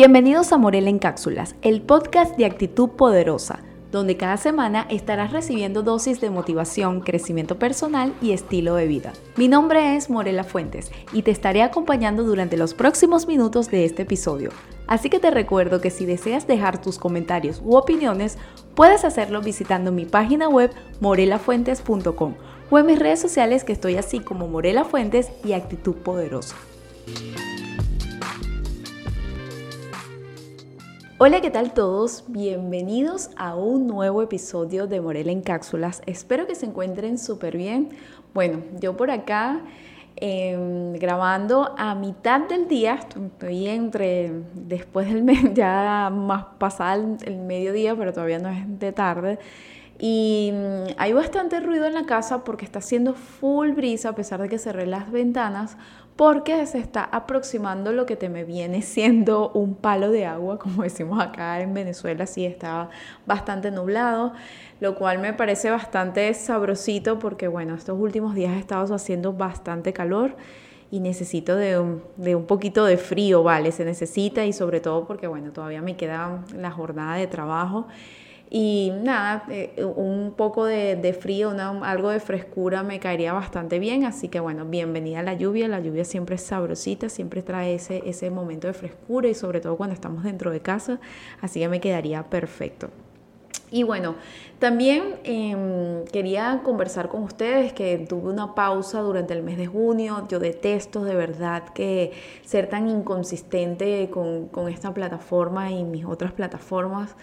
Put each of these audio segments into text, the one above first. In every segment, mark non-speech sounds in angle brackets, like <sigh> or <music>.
Bienvenidos a Morel en Cápsulas, el podcast de actitud poderosa, donde cada semana estarás recibiendo dosis de motivación, crecimiento personal y estilo de vida. Mi nombre es Morela Fuentes y te estaré acompañando durante los próximos minutos de este episodio. Así que te recuerdo que si deseas dejar tus comentarios u opiniones, puedes hacerlo visitando mi página web morelafuentes.com o en mis redes sociales que estoy así como Morela Fuentes y Actitud Poderosa. Hola, ¿qué tal todos? Bienvenidos a un nuevo episodio de Morel en Cápsulas. Espero que se encuentren súper bien. Bueno, yo por acá em, grabando a mitad del día, estoy entre después del mes, <laughs> ya más pasada el mediodía, pero todavía no es de tarde. Y mm, hay bastante ruido en la casa porque está haciendo full brisa a pesar de que cerré las ventanas porque se está aproximando lo que te me viene siendo un palo de agua, como decimos acá en Venezuela, sí está bastante nublado, lo cual me parece bastante sabrosito porque bueno, estos últimos días he estado haciendo bastante calor y necesito de un, de un poquito de frío, ¿vale? Se necesita y sobre todo porque bueno, todavía me queda la jornada de trabajo y nada, eh, un poco de, frío, algo de frescura me caería bastante bien. Así que bueno, bienvenida a la lluvia. La lluvia siempre es sabrosita, siempre trae ese, ese momento de frescura y sobre todo cuando estamos dentro de casa. Así que me quedaría perfecto. Y bueno, también em, quería conversar con ustedes que tuve una pausa durante el mes de junio. Yo detesto de verdad que ser tan inconsistente con, con esta plataforma y mis otras plataformas.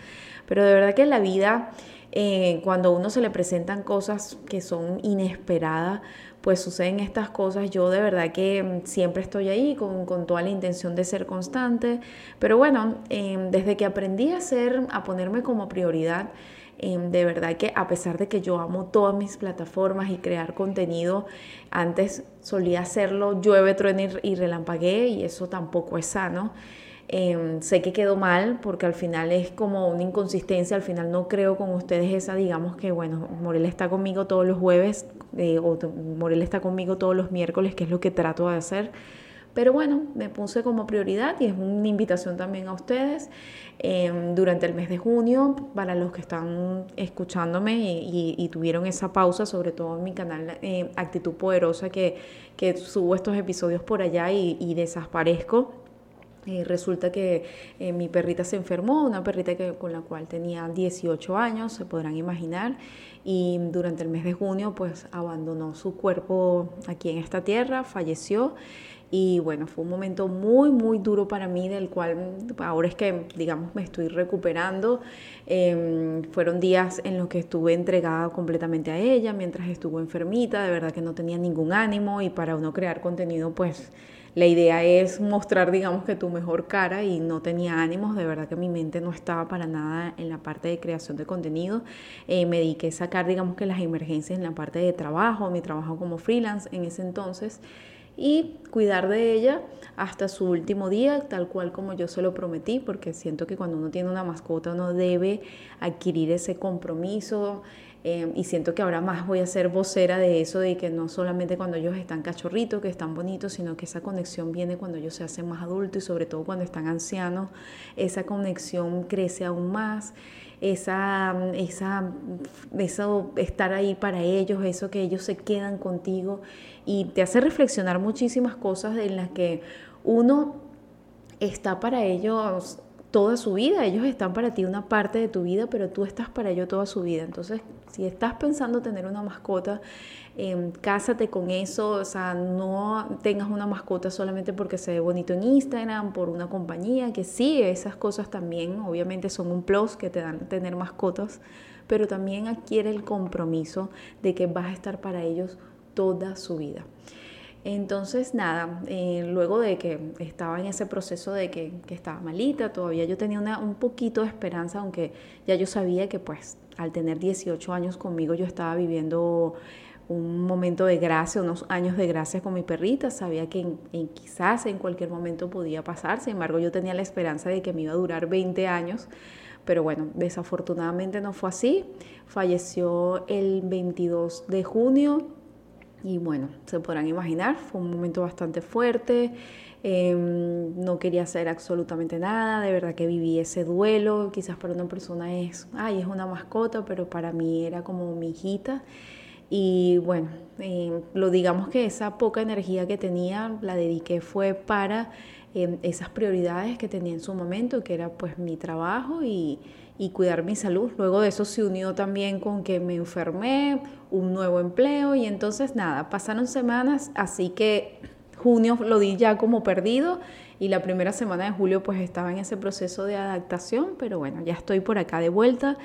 Pero de verdad que en la vida, eh, cuando uno se le presentan cosas que son inesperadas, pues suceden estas cosas. Yo de verdad que mm, siempre estoy ahí con, toda la intención de ser constante. Pero bueno, em, desde que aprendí a hacer, a ponerme como prioridad, em, de verdad que a pesar de que yo amo todas mis plataformas y crear contenido, antes solía hacerlo llueve, truene y relampagué y eso tampoco es sano. Em, sé que quedó mal porque al final es como una inconsistencia, al final no creo con ustedes esa, digamos que, bueno, Morel está conmigo todos los jueves eh, o Morel está conmigo todos los miércoles, que es lo que trato de hacer. Pero bueno, me puse como prioridad y es una invitación también a ustedes em, durante el mes de junio, para los que están escuchándome y, tuvieron esa pausa, sobre todo en mi canal eh, Actitud Poderosa, que, que, subo estos episodios por allá y, y desaparezco resulta que eh, mi perrita se enfermó, una perrita que, con la cual tenía 18 años, se podrán imaginar, y durante el mes de junio pues abandonó su cuerpo aquí en esta tierra, falleció. Y bueno, fue un momento muy, muy duro para mí, del cual ahora es que, digamos, me estoy recuperando. Em, fueron días en los que estuve entregada completamente a ella, mientras estuvo enfermita, de verdad que no tenía ningún ánimo y para uno crear contenido, pues la idea es mostrar, digamos, que tu mejor cara y no tenía ánimos, de verdad que mi mente no estaba para nada en la parte de creación de contenido. Eh, me dediqué a sacar, digamos, que las emergencias en la parte de trabajo, mi trabajo como freelance en ese entonces y cuidar de ella hasta su último día, tal cual como yo se lo prometí, porque siento que cuando uno tiene una mascota uno debe adquirir ese compromiso, Em, y siento que ahora más voy a ser vocera de eso, de que no solamente cuando ellos están cachorritos, que están bonitos, sino que esa conexión viene cuando ellos se hacen más adultos y sobre todo cuando están ancianos, esa conexión crece aún más. Esa, esa, eso estar ahí para ellos, eso que ellos se quedan contigo y te hace reflexionar muchísimas cosas en las que uno está para ellos toda su vida. Ellos están para ti una parte de tu vida, pero tú estás para ellos toda su vida. Entonces, si estás pensando tener una mascota, eh, cásate con eso. O sea, no tengas una mascota solamente porque se ve bonito en Instagram, por una compañía, que sí, esas cosas también obviamente son un plus que te dan tener mascotas, pero también adquiere el compromiso de que vas a estar para ellos toda su vida. Entonces, nada, eh, luego de que estaba en ese proceso de que, estaba malita, todavía yo tenía un poquito de esperanza, aunque ya yo sabía que pues al tener 18 años conmigo yo estaba viviendo un momento de gracia, unos años de gracia con mi perrita, sabía que quizás en cualquier momento podía pasar, sin embargo yo tenía la esperanza de que me iba a durar 20 años, pero bueno, desafortunadamente no fue así, falleció el 22 de junio Y bueno, se podrán imaginar, fue un momento bastante fuerte. Em, no quería hacer absolutamente nada, de verdad que viví ese duelo. Quizás para una persona es, ay, es una mascota, pero para mí era como mi hijita. Y bueno, em, lo digamos que esa poca energía que tenía la dediqué fue para em, esas prioridades que tenía en su momento, que era pues mi trabajo y, y cuidar mi salud. Luego de eso se unió también con que me enfermé, un nuevo empleo y entonces nada, pasaron semanas, así que junio lo di ya como perdido y la primera semana de julio pues estaba en ese proceso de adaptación, pero bueno, ya estoy por acá de vuelta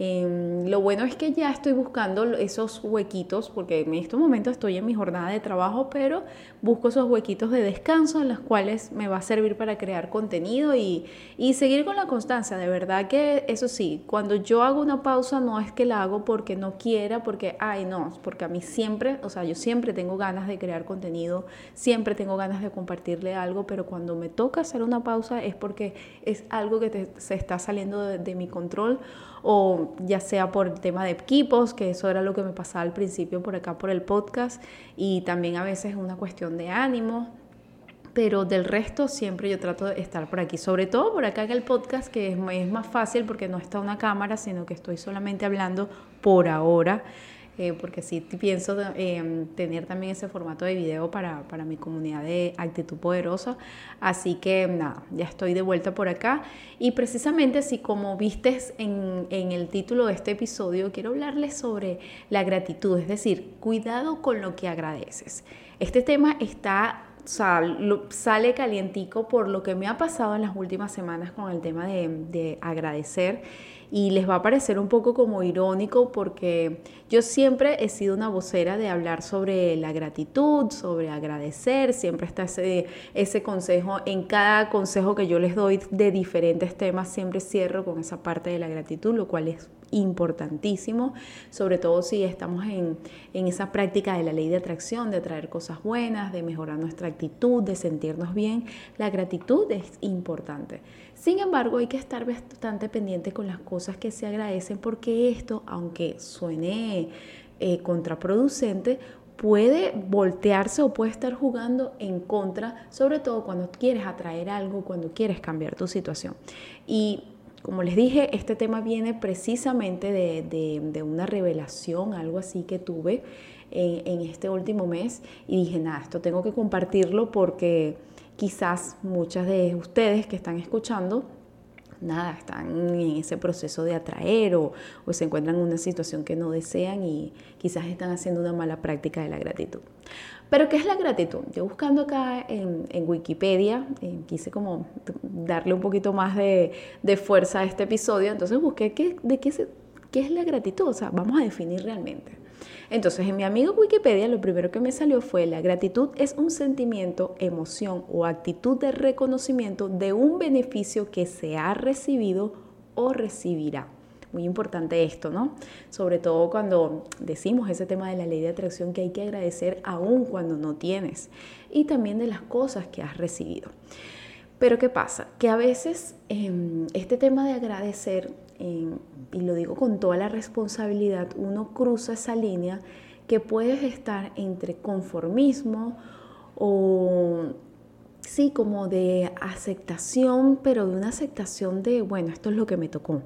Em, lo bueno es que ya estoy buscando esos huequitos, porque en estos momentos estoy en mi jornada de trabajo, pero busco esos huequitos de descanso en los cuales me va a servir para crear contenido y, y seguir con la constancia. De verdad que eso sí, cuando yo hago una pausa no es que la hago porque no quiera, porque, ay, no, porque a mí siempre, o sea, yo siempre tengo ganas de crear contenido, siempre tengo ganas de compartirle algo, pero cuando me toca hacer una pausa es porque es algo que se está saliendo de mi control o ya sea por el tema de equipos, que eso era lo que me pasaba al principio por acá por el podcast, y también a veces es una cuestión de ánimo, pero del resto siempre yo trato de estar por aquí, sobre todo por acá en el podcast, que es más fácil porque no está una cámara, sino que estoy solamente hablando por ahora. Eh, porque sí pienso eh, tener también ese formato de video para, para, mi comunidad de actitud poderosa. Así que nada, ya estoy de vuelta por acá. Y precisamente si como vistes en, en el título de este episodio, quiero hablarles sobre la gratitud, es decir, cuidado con lo que agradeces. Este tema está sale calientico por lo que me ha pasado en las últimas semanas con el tema de, de agradecer y les va a parecer un poco como irónico porque yo siempre he sido una vocera de hablar sobre la gratitud, sobre agradecer, siempre está ese, consejo, en cada consejo que yo les doy de diferentes temas, siempre cierro con esa parte de la gratitud, lo cual es importantísimo, sobre todo si estamos en, en esa práctica de la ley de atracción, de traer cosas buenas, de mejorar nuestra actitud, de sentirnos bien. La gratitud es importante. Sin embargo, hay que estar bastante pendiente con las cosas que se agradecen porque esto, aunque suene eh, contraproducente, puede voltearse o puede estar jugando en contra, sobre todo cuando quieres atraer algo, cuando quieres cambiar tu situación. Y como les dije, este tema viene precisamente de, una revelación, algo así que tuve en, en este último mes y dije, nada, esto tengo que compartirlo porque quizás muchas de ustedes que están escuchando, nada, están en ese proceso de atraer o, se encuentran en una situación que no desean y quizás están haciendo una mala práctica de la gratitud. Pero ¿qué es la gratitud? Yo buscando acá en, Wikipedia, eh, quise como darle un poquito más de, fuerza a este episodio, entonces busqué qué, de qué, qué es la gratitud, o sea, vamos a definir realmente. Entonces, en mi amigo Wikipedia lo primero que me salió fue la gratitud es un sentimiento, emoción o actitud de reconocimiento de un beneficio que se ha recibido o recibirá. Muy importante esto, ¿no? Sobre todo cuando decimos ese tema de la ley de atracción que hay que agradecer aún cuando no tienes y también de las cosas que has recibido. Pero ¿qué pasa? Que a veces em, este tema de agradecer y lo digo con toda la responsabilidad, uno cruza esa línea que puedes estar entre conformismo o sí, como de aceptación, pero de una aceptación de, bueno, esto es lo que me tocó.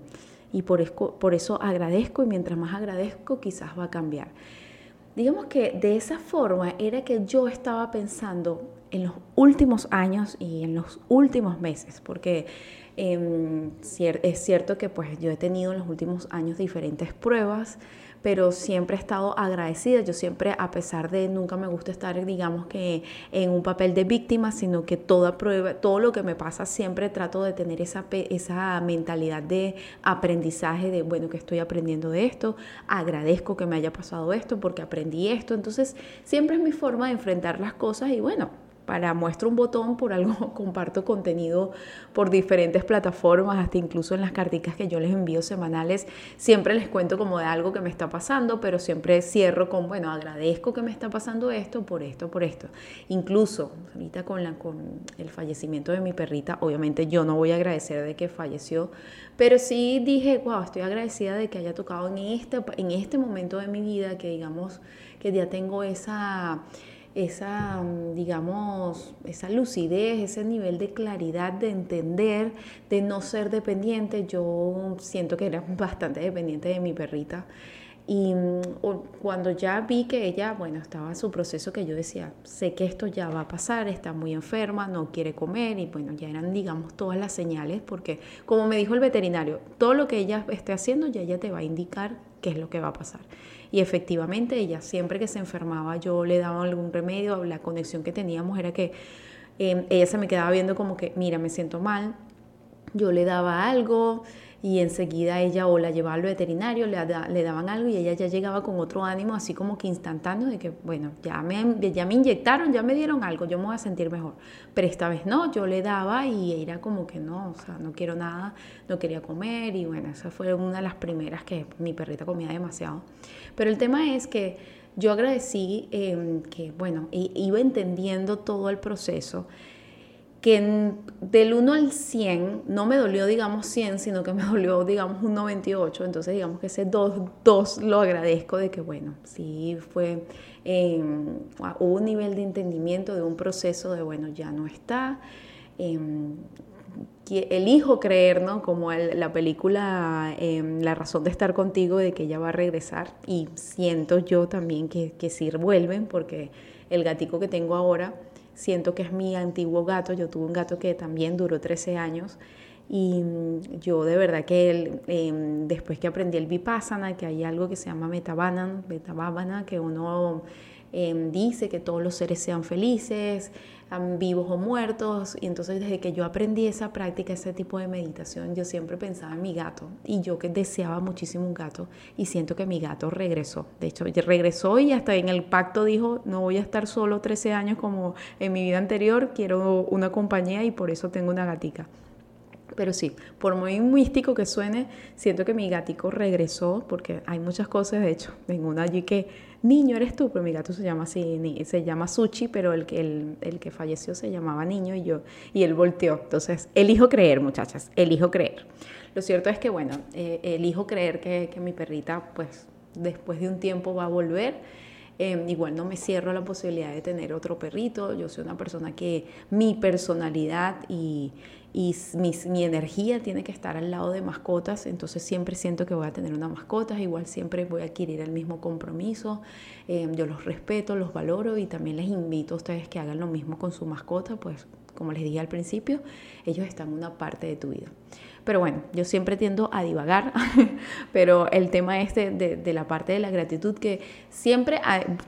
Y por por eso agradezco y mientras más agradezco quizás va a cambiar. Digamos que de esa forma era que yo estaba pensando en los últimos años y en los últimos meses, porque Em, es cierto que pues yo he tenido en los últimos años diferentes pruebas, pero siempre he estado agradecida. Yo siempre, a pesar de nunca me gusta estar, digamos que en un papel de víctima, sino que toda prueba, todo lo que me pasa, siempre trato de tener esa, esa mentalidad de aprendizaje, de bueno, que estoy aprendiendo de esto, agradezco que me haya pasado esto porque aprendí esto. Entonces, siempre es mi forma de enfrentar las cosas y bueno, para muestro un botón, por algo <laughs> comparto contenido por diferentes plataformas, hasta incluso en las carticas que yo les envío semanales, siempre les cuento como de algo que me está pasando, pero siempre cierro con, bueno, agradezco que me está pasando esto, por esto, por esto. Incluso ahorita con el fallecimiento de mi perrita, obviamente yo no voy a agradecer de que falleció, pero sí dije, wow, estoy agradecida de que haya tocado en este, en este momento de mi vida, que digamos que ya tengo esa esa, digamos, esa lucidez, ese nivel de claridad, de entender, de no ser dependiente. Yo siento que era <laughs> bastante dependiente de mi perrita. Y mm, cuando ya vi que ella, bueno, estaba en su proceso que yo decía, sé que esto ya va a pasar, está muy enferma, no quiere comer y bueno, ya eran, digamos, todas las señales porque como me dijo el veterinario, todo lo que ella esté haciendo ya ella te va a indicar qué es lo que va a pasar. Y efectivamente ella siempre que se enfermaba yo le daba algún remedio, la conexión que teníamos era que em, ella se me quedaba viendo como que, mira, me siento mal, yo le daba algo, y enseguida ella o la llevaba al veterinario, le, le, daban algo y ella ya llegaba con otro ánimo, así como que instantáneo de que, bueno, ya me, ya me inyectaron, ya me dieron algo, yo me voy a sentir mejor. Pero esta vez no, yo le daba y era como que no, o sea, no quiero nada, no quería comer y bueno, esa fue una de las primeras que mi perrita comía demasiado. Pero el tema es que yo agradecí em, que, bueno, iba entendiendo todo el proceso que del 1 al 100 no me dolió, digamos, 100, sino que me dolió, digamos, un 98. Entonces, digamos que ese 2, lo agradezco de que, bueno, sí fue, hubo un nivel de entendimiento de un proceso de, bueno, ya no está. Eh, elijo creer, ¿no? Como la película em, La razón de estar contigo, de que ella va a regresar. Y siento yo también que, que sí vuelven, porque el gatico que tengo ahora siento que es mi antiguo gato. Yo tuve un gato que también duró 13 años y mm, yo de verdad que em, después que aprendí el Vipassana, que hay algo que se llama Metavana, que uno em, dice que todos los seres sean felices, vivos o muertos. Y entonces desde que yo aprendí esa práctica, ese tipo de meditación, yo siempre pensaba en mi gato. Y yo que deseaba muchísimo un gato y siento que mi gato regresó. De hecho, regresó y hasta en el pacto dijo, no voy a estar solo 13 años como en mi vida anterior, quiero una compañía y por eso tengo una gatica. Pero sí, por muy místico que suene, siento que mi gatico regresó, porque hay muchas cosas, de hecho, tengo una allí que Niño eres tú, pero mi gato se llama así, se llama Suchi, pero el que, el, que falleció se llamaba Niño y yo, y él volteó. Entonces, elijo creer, muchachas, elijo creer. Lo cierto es que, bueno, eh, elijo creer que, que mi perrita, pues, después de un tiempo va a volver Em, igual no me cierro la posibilidad de tener otro perrito. Yo soy una persona que mi personalidad y, y mi, energía tiene que estar al lado de mascotas, entonces siempre siento que voy a tener una mascota, igual siempre voy a adquirir el mismo compromiso, em, yo los respeto, los valoro y también les invito a ustedes que hagan lo mismo con su mascota, pues como les dije al principio, ellos están en una parte de tu vida. Pero bueno, yo siempre tiendo a divagar, <laughs> pero el tema este de, la parte de la gratitud, que siempre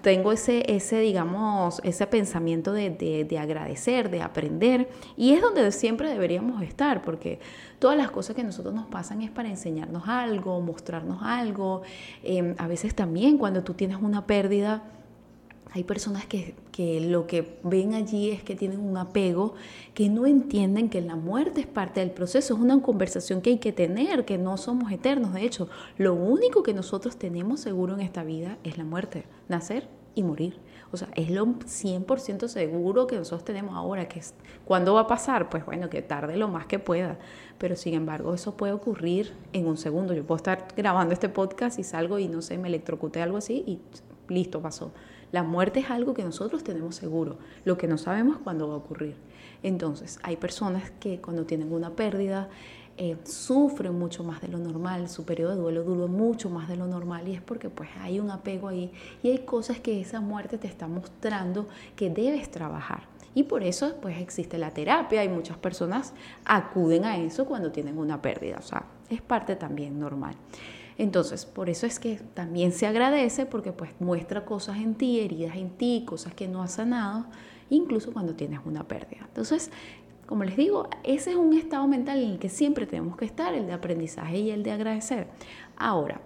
tengo ese, ese digamos, ese pensamiento de, de, agradecer, de aprender, y es donde siempre deberíamos estar, porque todas las cosas que a nosotros nos pasan es para enseñarnos algo, mostrarnos algo. Em, a veces también cuando tú tienes una pérdida, hay personas que, lo que ven allí es que tienen un apego, que no entienden que la muerte es parte del proceso, es una conversación que hay que tener, que no somos eternos. De hecho, lo único que nosotros tenemos seguro en esta vida es la muerte, nacer y morir. O sea, es lo 100% seguro que nosotros tenemos ahora, que es, ¿cuándo va a pasar? Pues bueno, que tarde lo más que pueda. Pero sin embargo, eso puede ocurrir en un segundo. Yo puedo estar grabando este podcast y salgo y no sé, me electrocuté algo así y listo, pasó. La muerte es algo que nosotros tenemos seguro, lo que no sabemos es cuándo va a ocurrir. Entonces, hay personas que cuando tienen una pérdida eh, sufren mucho más de lo normal, su periodo de duelo dura mucho más de lo normal y es porque pues hay un apego ahí y hay cosas que esa muerte te está mostrando que debes trabajar. Y por eso pues existe la terapia y muchas personas acuden a eso cuando tienen una pérdida, o sea, es parte también normal. Entonces, por eso es que también se agradece porque pues muestra cosas en ti, heridas en ti, cosas que no has sanado, incluso cuando tienes una pérdida. Entonces, como les digo, ese es un estado mental en el que siempre tenemos que estar, el de aprendizaje y el de agradecer. Ahora,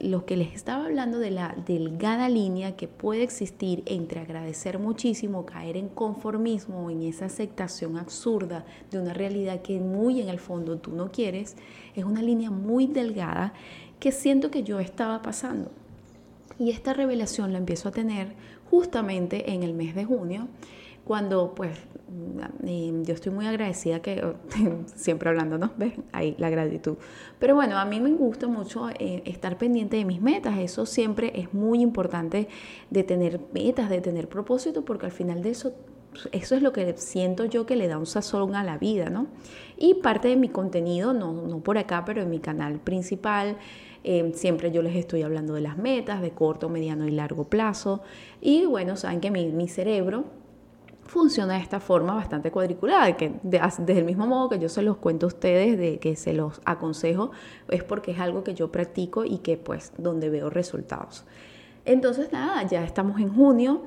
lo que les estaba hablando de la delgada línea que puede existir entre agradecer muchísimo, caer en conformismo, en esa aceptación absurda de una realidad que muy en el fondo tú no quieres, es una línea muy delgada que siento que yo estaba pasando. Y esta revelación la empiezo a tener justamente en el mes de junio, cuando pues yo estoy muy agradecida que, <laughs> siempre hablando, ¿no? ¿Ves? Ahí la gratitud. Pero bueno, a mí me gusta mucho eh, estar pendiente de mis metas. Eso siempre es muy importante de tener metas, de tener propósito, porque al final de eso, eso es lo que siento yo que le da un sazón a la vida, ¿no? Y parte de mi contenido, no, no por acá, pero en mi canal principal, eh, siempre yo les estoy hablando de las metas de corto, mediano y largo plazo. Y bueno, saben que mi, mi cerebro funciona de esta forma bastante cuadriculada, que desde el mismo modo que yo se los cuento a ustedes, de que se los aconsejo, es porque es algo que yo practico y que pues donde veo resultados. Entonces nada, ya estamos en junio,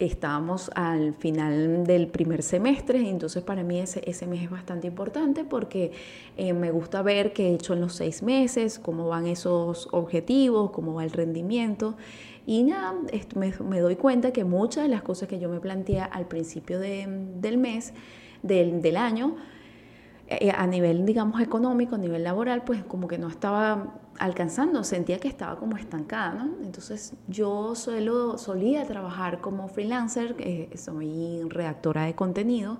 estamos al final del primer semestre, entonces para mí ese, mes es bastante importante porque eh, me gusta ver qué he hecho en los seis meses, cómo van esos objetivos, cómo va el rendimiento. Y nada, me, doy cuenta que muchas de las cosas que yo me planteé al principio del mes, del, del año, eh, a nivel, digamos, económico, a nivel laboral, pues como que no estaba alcanzando, sentía que estaba como estancada, ¿no? Entonces yo suelo, solía trabajar como freelancer, eh, soy redactora de contenido,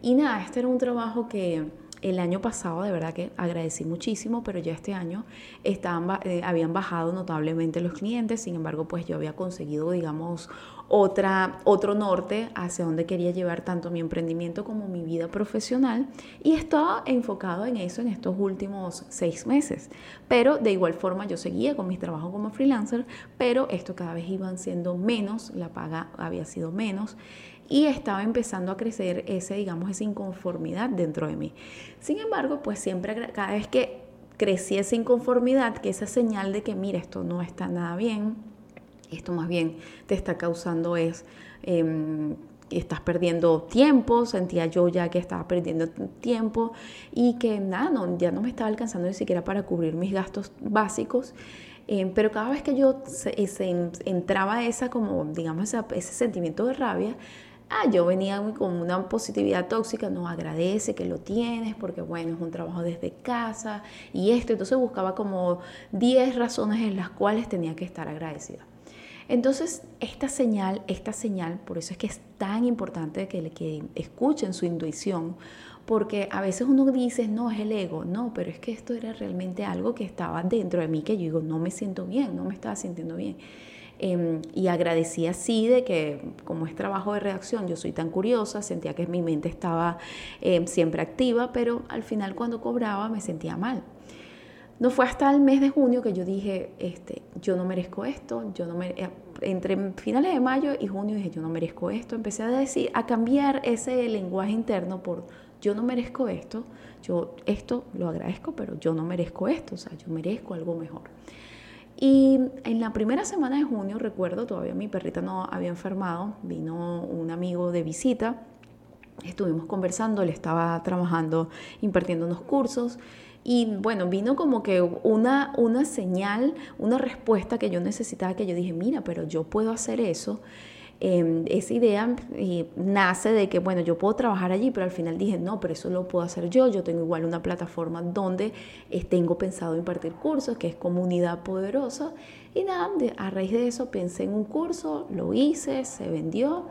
y nada, este era un trabajo que el año pasado de verdad que agradecí muchísimo, pero ya este año estaban, eh, habían bajado notablemente los clientes, sin embargo pues yo había conseguido digamos otra, otro norte hacia donde quería llevar tanto mi emprendimiento como mi vida profesional y estaba enfocado en eso en estos últimos seis meses. Pero de igual forma yo seguía con mis trabajos como freelancer, pero esto cada vez iban siendo menos, la paga había sido menos y estaba empezando a crecer ese, digamos, esa inconformidad dentro de mí. Sin embargo, pues siempre, cada vez que crecía esa inconformidad, que esa señal de que, mira, esto no está nada bien, esto más bien te está causando es... Em, estás perdiendo tiempo, sentía yo ya que estaba perdiendo tiempo y que nada, no, ya no me estaba alcanzando ni siquiera para cubrir mis gastos básicos. Em, pero cada vez que yo se, entraba esa como, digamos, ese sentimiento de rabia, ah, yo venía con una positividad tóxica, no agradece que lo tienes porque bueno, es un trabajo desde casa y esto, entonces buscaba como 10 razones en las cuales tenía que estar agradecida. Entonces, esta señal, esta señal, por eso es que es tan importante que, que escuchen su intuición, porque a veces uno dice, no, es el ego, no, pero es que esto era realmente algo que estaba dentro de mí, que yo digo, no me siento bien, no me estaba sintiendo bien. Em, y agradecí así de que como es trabajo de redacción, yo soy tan curiosa, sentía que mi mente estaba em, siempre activa, pero al final cuando cobraba me sentía mal. No fue hasta el mes de junio que yo dije, este, yo no merezco esto, yo no me, eh, entre finales de mayo y junio dije, yo no merezco esto, empecé a decir, a cambiar ese lenguaje interno por yo no merezco esto, yo esto lo agradezco, pero yo no merezco esto, o sea, yo merezco algo mejor. Y en la primera semana de junio, recuerdo, todavía mi perrita no había enfermado, vino un amigo de visita, estuvimos conversando, él estaba trabajando, impartiendo unos cursos. Y bueno, vino como que una, una señal, una respuesta que yo necesitaba, que yo dije, mira, pero yo puedo hacer eso. Em, esa idea nace de que, bueno, yo puedo trabajar allí, pero al final dije, no, pero eso lo puedo hacer yo. Yo tengo igual una plataforma donde eh, tengo pensado impartir cursos, que es Comunidad Poderosa. Y nada, a raíz de eso pensé en un curso, lo hice, se vendió.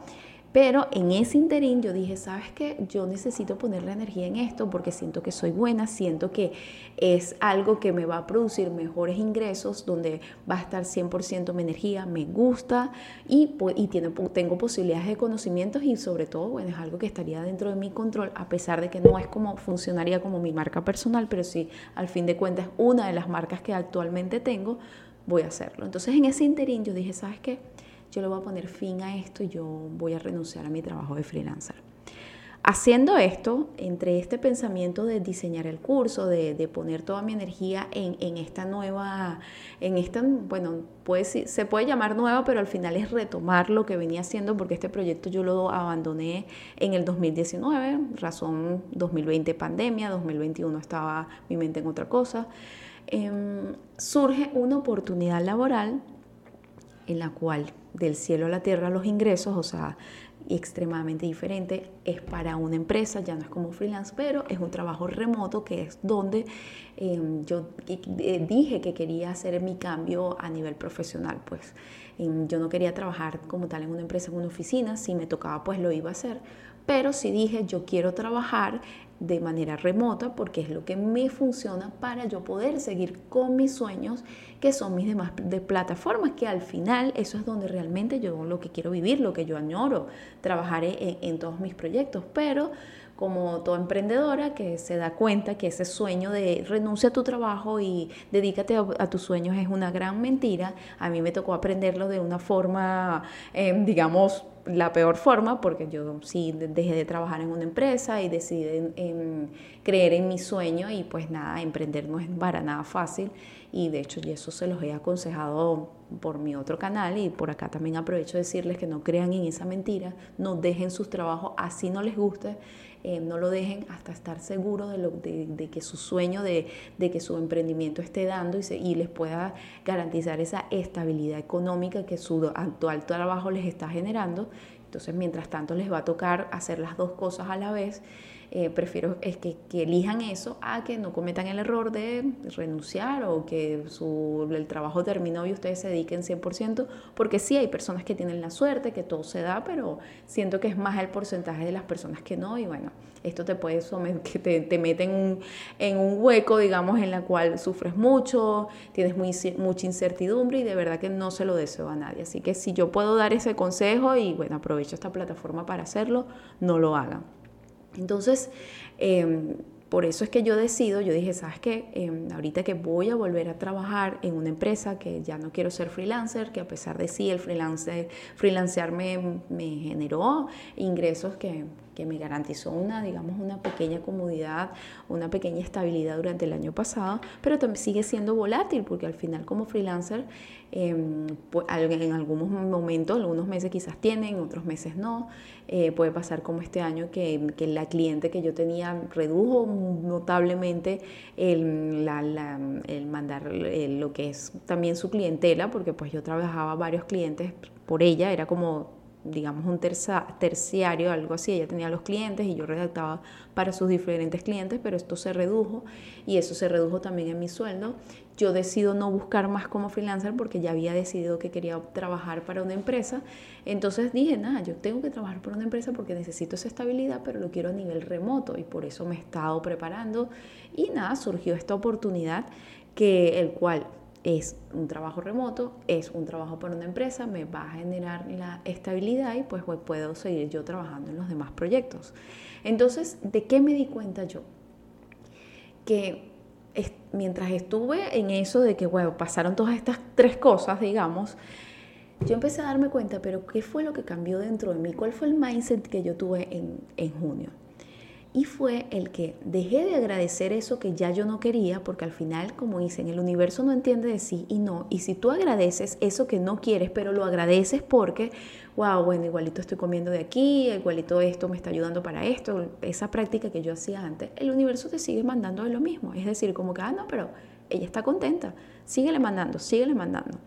Pero en ese interín yo dije, ¿sabes qué? Yo necesito poner la energía en esto porque siento que soy buena, siento que es algo que me va a producir mejores ingresos, donde va a estar 100% mi energía, me gusta y, y tiene, tengo posibilidades de conocimientos y sobre todo, bueno, es algo que estaría dentro de mi control, a pesar de que no es como funcionaría como mi marca personal, pero sí, al fin de cuentas, una de las marcas que actualmente tengo, voy a hacerlo. Entonces en ese interín yo dije, ¿sabes qué? Yo le voy a poner fin a esto y yo voy a renunciar a mi trabajo de freelancer. Haciendo esto, entre este pensamiento de diseñar el curso, de, poner toda mi energía en, esta nueva, en esta, bueno, puede, se puede llamar nueva, pero al final es retomar lo que venía haciendo, porque este proyecto yo lo abandoné en el 2019, razón 2020 pandemia, 2021 estaba mi mente en otra cosa. em, surge una oportunidad laboral en la cual del cielo a la tierra los ingresos, o sea, extremadamente diferente, es para una empresa, ya no es como freelance, pero es un trabajo remoto que es donde em, yo eh, dije que quería hacer mi cambio a nivel profesional, pues em, yo no quería trabajar como tal en una empresa, en una oficina, si me tocaba pues lo iba a hacer, pero sí dije yo quiero trabajar de manera remota porque es lo que me funciona para yo poder seguir con mis sueños que son mis demás de plataformas que al final eso es donde realmente yo lo que quiero vivir lo que yo añoro trabajar en, en todos mis proyectos pero como toda emprendedora que se da cuenta que ese sueño de renuncia a tu trabajo y dedícate a, tus sueños es una gran mentira. A mí me tocó aprenderlo de una forma, em, digamos, la peor forma, porque yo sí dejé de trabajar en una empresa y decidí creer en mi sueño y pues nada, emprender no es para nada fácil. Y de hecho y eso se los he aconsejado por mi otro canal y por acá también aprovecho de decirles que no crean en esa mentira, no dejen sus trabajos así no les guste eh, no lo dejen hasta estar seguros de, lo, de, que su sueño, de, que su emprendimiento esté dando y, y, les pueda garantizar esa estabilidad económica que su actual trabajo les está generando. Entonces, mientras tanto, les va a tocar hacer las dos cosas a la vez eh, prefiero es que, elijan eso a que no cometan el error de renunciar o que su, el trabajo terminó y ustedes se dediquen 100%, porque sí hay personas que tienen la suerte, que todo se da, pero siento que es más el porcentaje de las personas que no y bueno, esto te puede someter, <laughs> que te, te mete en un, en un hueco, digamos, en la cual sufres mucho, tienes mucha incertidumbre y de verdad que no se lo deseo a nadie. Así que si yo puedo dar ese consejo y bueno, aprovecho esta plataforma para hacerlo, no lo hagan. Entonces, em, por eso es que yo decido, yo dije, ¿sabes qué? Em, ahorita que voy a volver a trabajar en una empresa, que ya no quiero ser freelancer, que a pesar de sí el freelancer, freelancear me generó ingresos que, que me garantizó una, digamos, una pequeña comodidad, una pequeña estabilidad durante el año pasado, pero también sigue siendo volátil porque al final como freelancer em, en algunos momentos, algunos meses quizás tienen, otros meses no. Eh, puede pasar como este año que, que, la cliente que yo tenía redujo notablemente el, el mandar lo que es también su clientela, porque pues yo trabajaba varios clientes por ella, era como digamos, un terciario, algo así. Ella tenía los clientes y yo redactaba para sus diferentes clientes, pero esto se redujo y eso se redujo también en mi sueldo. Yo decido no buscar más como freelancer porque ya había decidido que quería trabajar para una empresa. Entonces dije, nada, yo tengo que trabajar para una empresa porque necesito esa estabilidad, pero lo quiero a nivel remoto y por eso me he estado preparando. Y nada, surgió esta oportunidad que el cual es un trabajo remoto, es un trabajo para una empresa, me va a generar la estabilidad y pues, pues, puedo seguir yo trabajando en los demás proyectos. Entonces, ¿de qué me di cuenta yo? Que mientras estuve en eso de que, bueno, pasaron todas estas tres cosas, digamos, yo empecé a darme cuenta, pero ¿qué fue lo que cambió dentro de mí? ¿Cuál fue el mindset que yo tuve en, en junio? Y fue el que dejé de agradecer eso que ya yo no quería, porque al final, como dicen, el universo no entiende de sí y no. Y si tú agradeces eso que no quieres, pero lo agradeces porque, wow, bueno, igualito estoy comiendo de aquí, igualito esto me está ayudando para esto, esa práctica que yo hacía antes, el universo te sigue mandando de lo mismo. Es decir, como que, ah, no, pero ella está contenta, síguele mandando, síguele mandando.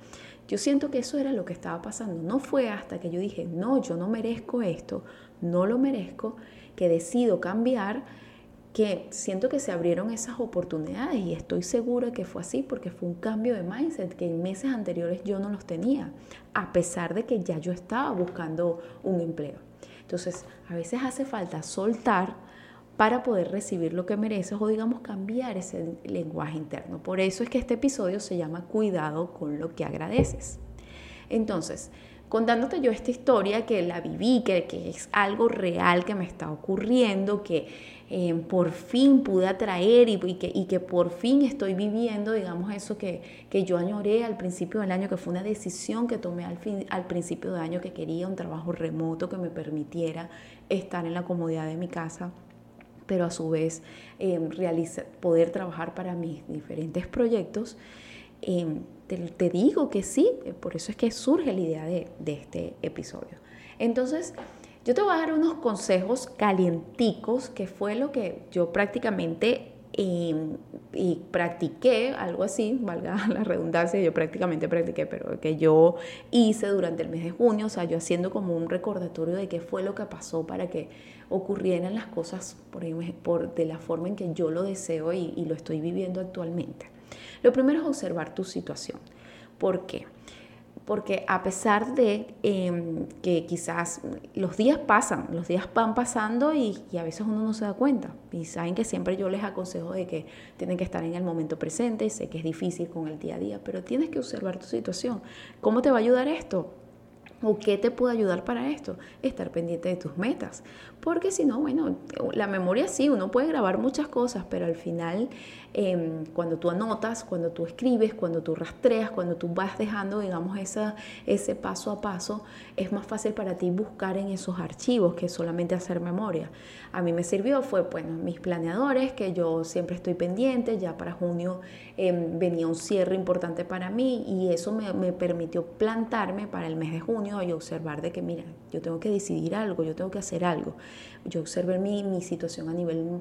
Yo siento que eso era lo que estaba pasando. No fue hasta que yo dije, no, yo no merezco esto, no lo merezco que decido cambiar, que siento que se abrieron esas oportunidades y estoy segura que fue así porque fue un cambio de mindset que en meses anteriores yo no los tenía, a pesar de que ya yo estaba buscando un empleo. Entonces, a veces hace falta soltar para poder recibir lo que mereces o digamos cambiar ese lenguaje interno. Por eso es que este episodio se llama Cuidado con lo que agradeces. Entonces, contándote yo esta historia que la viví, que, que es algo real que me está ocurriendo, que eh, por fin pude atraer y, que, y, que, por fin estoy viviendo, digamos, eso que, que, yo añoré al principio del año, que fue una decisión que tomé al, fin, al principio del año, que quería un trabajo remoto que me permitiera estar en la comodidad de mi casa pero a su vez eh, poder trabajar para mis diferentes proyectos. Eh, te, digo que sí, eh, por eso es que surge la idea de, este episodio. Entonces, yo te voy a dar unos consejos calienticos, que fue lo que yo prácticamente y practiqué algo así, valga <laughs> la redundancia, yo prácticamente practiqué, pero que yo hice durante el mes de junio, o sea, yo haciendo como un recordatorio de qué fue lo que pasó para que ocurrieran las cosas por, por de la forma en que yo lo deseo y lo estoy viviendo actualmente. Lo primero es observar tu situación. ¿Por qué? porque a pesar de em, que quizás los días pasan, los días van pasando y, a veces uno no se da cuenta. Y saben que siempre yo les aconsejo de que tienen que estar en el momento presente, sé que es difícil con el día a día, pero tienes que observar tu situación. ¿Cómo te va a ayudar esto? ¿O qué te puede ayudar para esto? Estar pendiente de tus metas. Porque si no, bueno, la memoria sí, uno puede grabar muchas cosas, pero al final Em, cuando tú anotas, cuando tú escribes, cuando tú rastreas, cuando tú vas dejando, digamos, esa, ese paso a paso, es más fácil para ti buscar en esos archivos que solamente hacer memoria. A mí me sirvió, fue, bueno, mis planeadores, que yo siempre estoy pendiente, ya para junio em, venía un cierre importante para mí y eso me, me permitió plantarme para el mes de junio y observar de que, mira, yo tengo que decidir algo, yo tengo que hacer algo. Yo observé mi, mi situación a nivel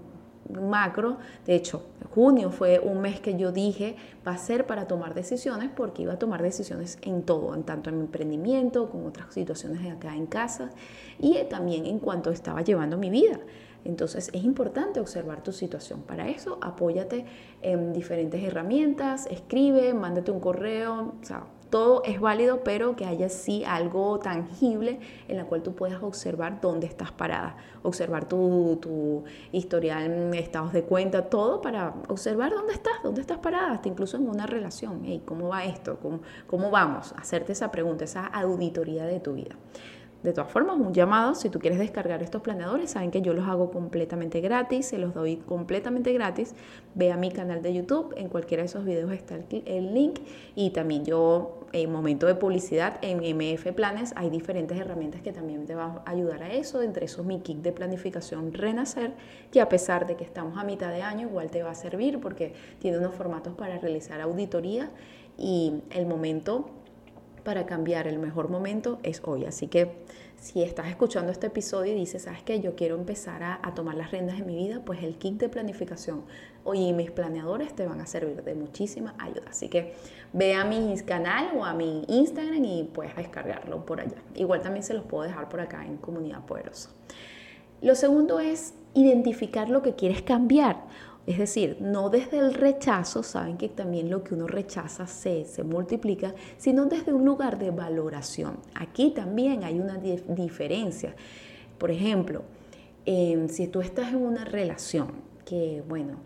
macro. De hecho, junio fue un mes que yo dije va a ser para tomar decisiones porque iba a tomar decisiones en todo, en tanto en mi emprendimiento, como otras situaciones de acá en casa y también en cuanto estaba llevando mi vida. Entonces es importante observar tu situación. Para eso apóyate en diferentes herramientas, escribe, mándate un correo, o sea, todo es válido, pero que haya sí algo tangible en la cual tú puedas observar dónde estás parada, observar tu, tu historial, estados de cuenta, todo para observar dónde estás, dónde estás parada, hasta incluso en una relación. ¿Cómo va esto? ¿Cómo, ¿Cómo vamos? Hacerte esa pregunta, esa auditoría de tu vida. De todas formas, un llamado, si tú quieres descargar estos planeadores, saben que yo los hago completamente gratis, se los doy completamente gratis. Ve a mi canal de YouTube, en cualquiera de esos videos está el, link. Y también yo, en momento de publicidad, en MF Planes, hay diferentes herramientas que también te van a ayudar a eso. Entre esos, mi kit de planificación Renacer, que a pesar de que estamos a mitad de año, igual te va a servir porque tiene unos formatos para realizar auditoría y el momento para cambiar el mejor momento es hoy. Así que si estás escuchando este episodio y dices, ¿sabes qué? Yo quiero empezar a, tomar las riendas de mi vida, pues el kit de planificación y mis planeadores te van a servir de muchísima ayuda. Así que ve a mi canal o a mi Instagram y puedes descargarlo por allá. Igual también se los puedo dejar por acá en Comunidad Poderosa. Lo segundo es identificar lo que quieres cambiar. Es decir, no desde el rechazo, saben que también lo que uno rechaza se, se multiplica, sino desde un lugar de valoración. Aquí también hay una diferencia. Por ejemplo, em, si tú estás en una relación que, bueno,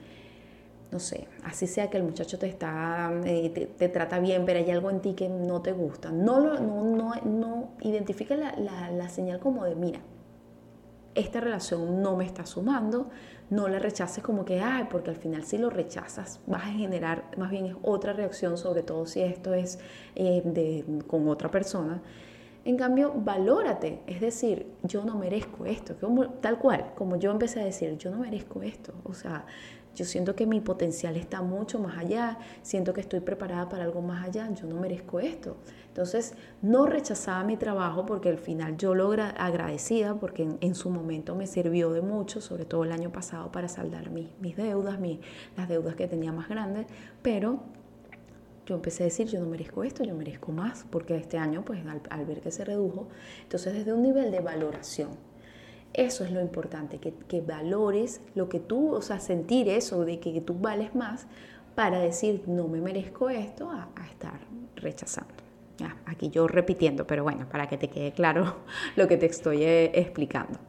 no sé, así sea que el muchacho te está, eh, te, trata bien, pero hay algo en ti que no te gusta. No, lo, no, no, no identifica la, la, la señal como de, mira, esta relación no me está sumando, no la rechaces como que, ay, porque al final si lo rechazas vas a generar más bien otra reacción, sobre todo si esto es eh, de, con otra persona. En cambio, valórate, es decir, yo no merezco esto, tal cual, como yo empecé a decir, yo no merezco esto, o sea, yo siento que mi potencial está mucho más allá, siento que estoy preparada para algo más allá, yo no merezco esto. Entonces, no rechazaba mi trabajo porque al final yo lo agradecida porque en, su momento me sirvió de mucho, sobre todo el año pasado para saldar mis, mis deudas, las deudas que tenía más grandes, pero yo empecé a decir, yo no merezco esto, yo merezco más, porque este año, pues al, al ver que se redujo, entonces desde un nivel de valoración, eso es lo importante, que, que, valores lo que tú, o sea, sentir eso de que, tú vales más para decir, no me merezco esto, a, estar rechazando. aquí yo repitiendo, pero bueno, para que te quede claro <laughs> lo que te estoy eh, explicando.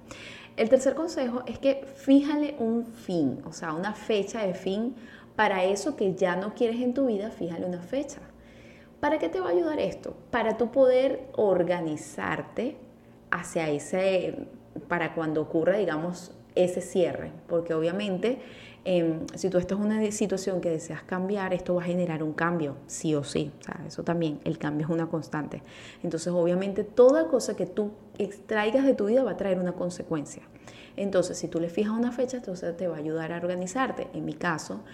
El tercer consejo es que fíjale un fin, o sea, una fecha de fin para eso que ya no quieres en tu vida, fíjale una fecha. ¿Para qué te va a ayudar esto? Para tú poder organizarte hacia ese para cuando ocurra, digamos, ese cierre, porque obviamente em, si tú estás en una situación que deseas cambiar, esto va a generar un cambio, sí o sí, o sea, eso también, el cambio es una constante. Entonces, obviamente, toda cosa que tú extraigas de tu vida va a traer una consecuencia. Entonces, si tú le fijas una fecha, entonces te va a ayudar a organizarte. En mi caso,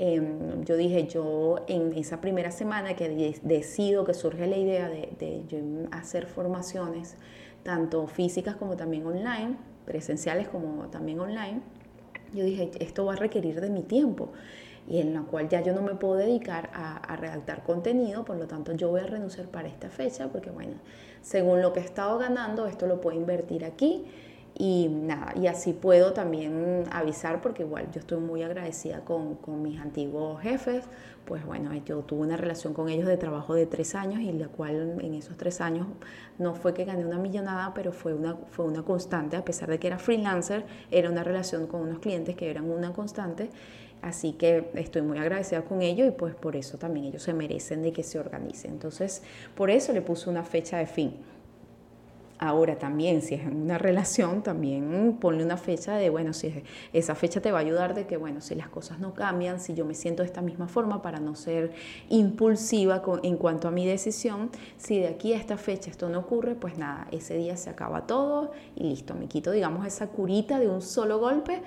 em, yo dije, yo en esa primera semana que decido, que surge la idea de, de hacer formaciones, tanto físicas como también online, presenciales como también online, yo dije, esto va a requerir de mi tiempo y en la cual ya yo no me puedo dedicar a, a, redactar contenido, por lo tanto yo voy a renunciar para esta fecha porque bueno, según lo que he estado ganando, esto lo puedo invertir aquí y nada, y así puedo también avisar porque igual yo estoy muy agradecida con, con, mis antiguos jefes, pues bueno, yo tuve una relación con ellos de trabajo de tres años y la cual en esos tres años no fue que gané una millonada, pero fue una, fue una constante, a pesar de que era freelancer, era una relación con unos clientes que eran una constante, así que estoy muy agradecida con ellos y pues por eso también ellos se merecen de que se organicen. Entonces, por eso le puse una fecha de fin Ahora también, si es en una relación, también ponle una fecha de, bueno, si esa fecha te va a ayudar de que, bueno, si las cosas no cambian, si yo me siento de esta misma forma para no ser impulsiva en cuanto a mi decisión, si de aquí a esta fecha esto no ocurre, pues nada, ese día se acaba todo y listo, me quito, digamos, esa curita de un solo golpe,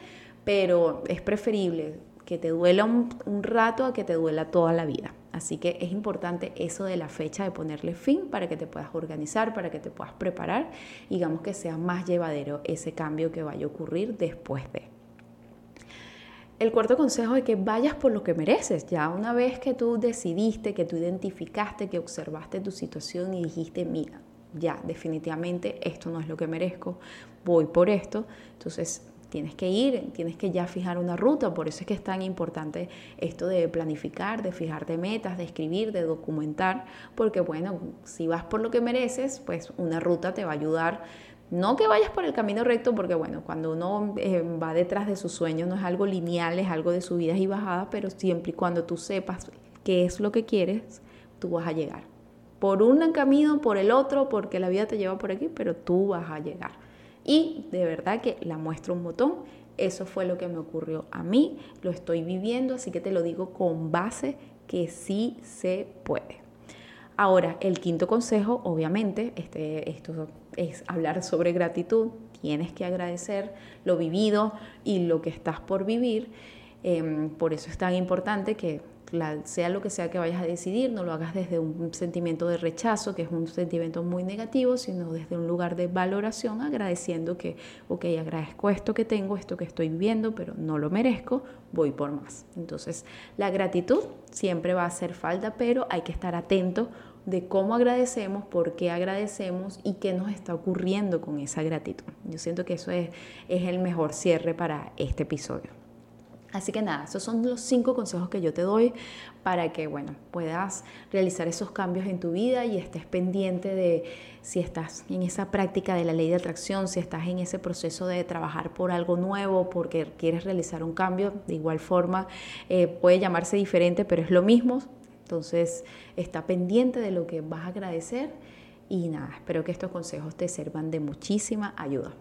pero es preferible que te duela un, rato a que te duela toda la vida. Así que es importante eso de la fecha de ponerle fin para que te puedas organizar, para que te puedas preparar, digamos que sea más llevadero ese cambio que vaya a ocurrir después de. El cuarto consejo es que vayas por lo que mereces. Ya una vez que tú decidiste, que tú identificaste, que observaste tu situación y dijiste, mira, ya definitivamente esto no es lo que merezco, voy por esto, entonces tienes que ir, tienes que ya fijar una ruta, por eso es que es tan importante esto de planificar, de fijarte metas, de escribir, de documentar, porque bueno, si vas por lo que mereces, pues una ruta te va a ayudar. No que vayas por el camino recto, porque bueno, cuando uno eh, va detrás de sus sueños no es algo lineal, es algo de subidas y bajadas, pero siempre y cuando tú sepas qué es lo que quieres, tú vas a llegar. Por un camino, por el otro, porque la vida te lleva por aquí, pero tú vas a llegar. Y de verdad que la muestro un botón. Eso fue lo que me ocurrió a mí, lo estoy viviendo, así que te lo digo con base que sí se puede. Ahora, el quinto consejo, obviamente, este, esto es hablar sobre gratitud. Tienes que agradecer lo vivido y lo que estás por vivir. Em, por eso es tan importante que sea lo que sea que vayas a decidir, no lo hagas desde un sentimiento de rechazo, que es un sentimiento muy negativo, sino desde un lugar de valoración, agradeciendo que, ok, agradezco esto que tengo, esto que estoy viviendo, pero no lo merezco, voy por más. Entonces, la gratitud siempre va a hacer falta, pero hay que estar atento de cómo agradecemos, por qué agradecemos y qué nos está ocurriendo con esa gratitud. Yo siento que eso es, es el mejor cierre para este episodio. Así que nada, esos son los cinco consejos que yo te doy para que, bueno, puedas realizar esos cambios en tu vida y estés pendiente de si estás en esa práctica de la ley de atracción, si estás en ese proceso de trabajar por algo nuevo, porque quieres realizar un cambio, de igual forma eh, puede llamarse diferente, pero es lo mismo. Entonces, está pendiente de lo que vas a agradecer y nada, espero que estos consejos te sirvan de muchísima ayuda.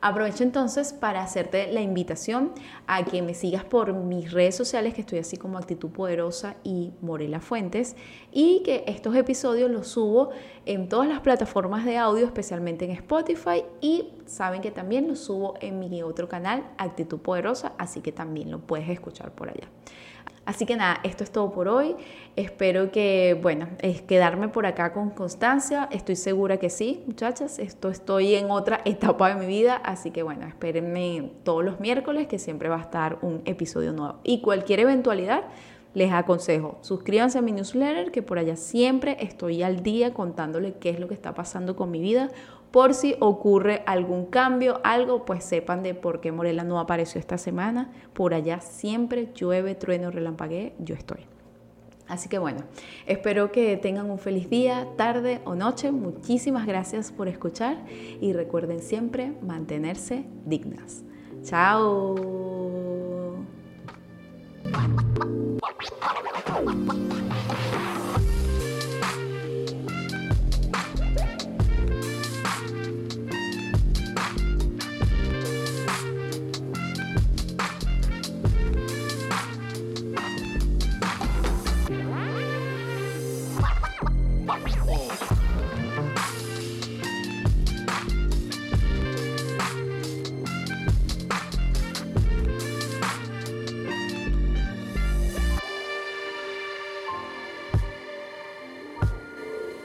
Aprovecho entonces para hacerte la invitación a que me sigas por mis redes sociales, que estoy así como Actitud Poderosa y Morela Fuentes, y que estos episodios los subo en todas las plataformas de audio, especialmente en Spotify, y saben que también los subo en mi otro canal, Actitud Poderosa, así que también lo puedes escuchar por allá. Así que nada, esto es todo por hoy. Espero que, bueno, es quedarme por acá con constancia. Estoy segura que sí, muchachas. Esto estoy en otra <laughs> etapa de mi vida. Así que, bueno, espérenme todos los miércoles que siempre va a estar un episodio nuevo. Y cualquier eventualidad, les aconsejo, suscríbanse a mi newsletter, que por allá siempre estoy al día contándole qué es lo que está pasando con mi vida por si ocurre algún cambio, algo, pues sepan de por qué Morela no apareció esta semana. Por allá siempre llueve, trueno, relampaguee, yo estoy. Así que bueno, espero que tengan un feliz día, tarde o noche. Muchísimas gracias por escuchar y recuerden siempre mantenerse dignas. Chao. What?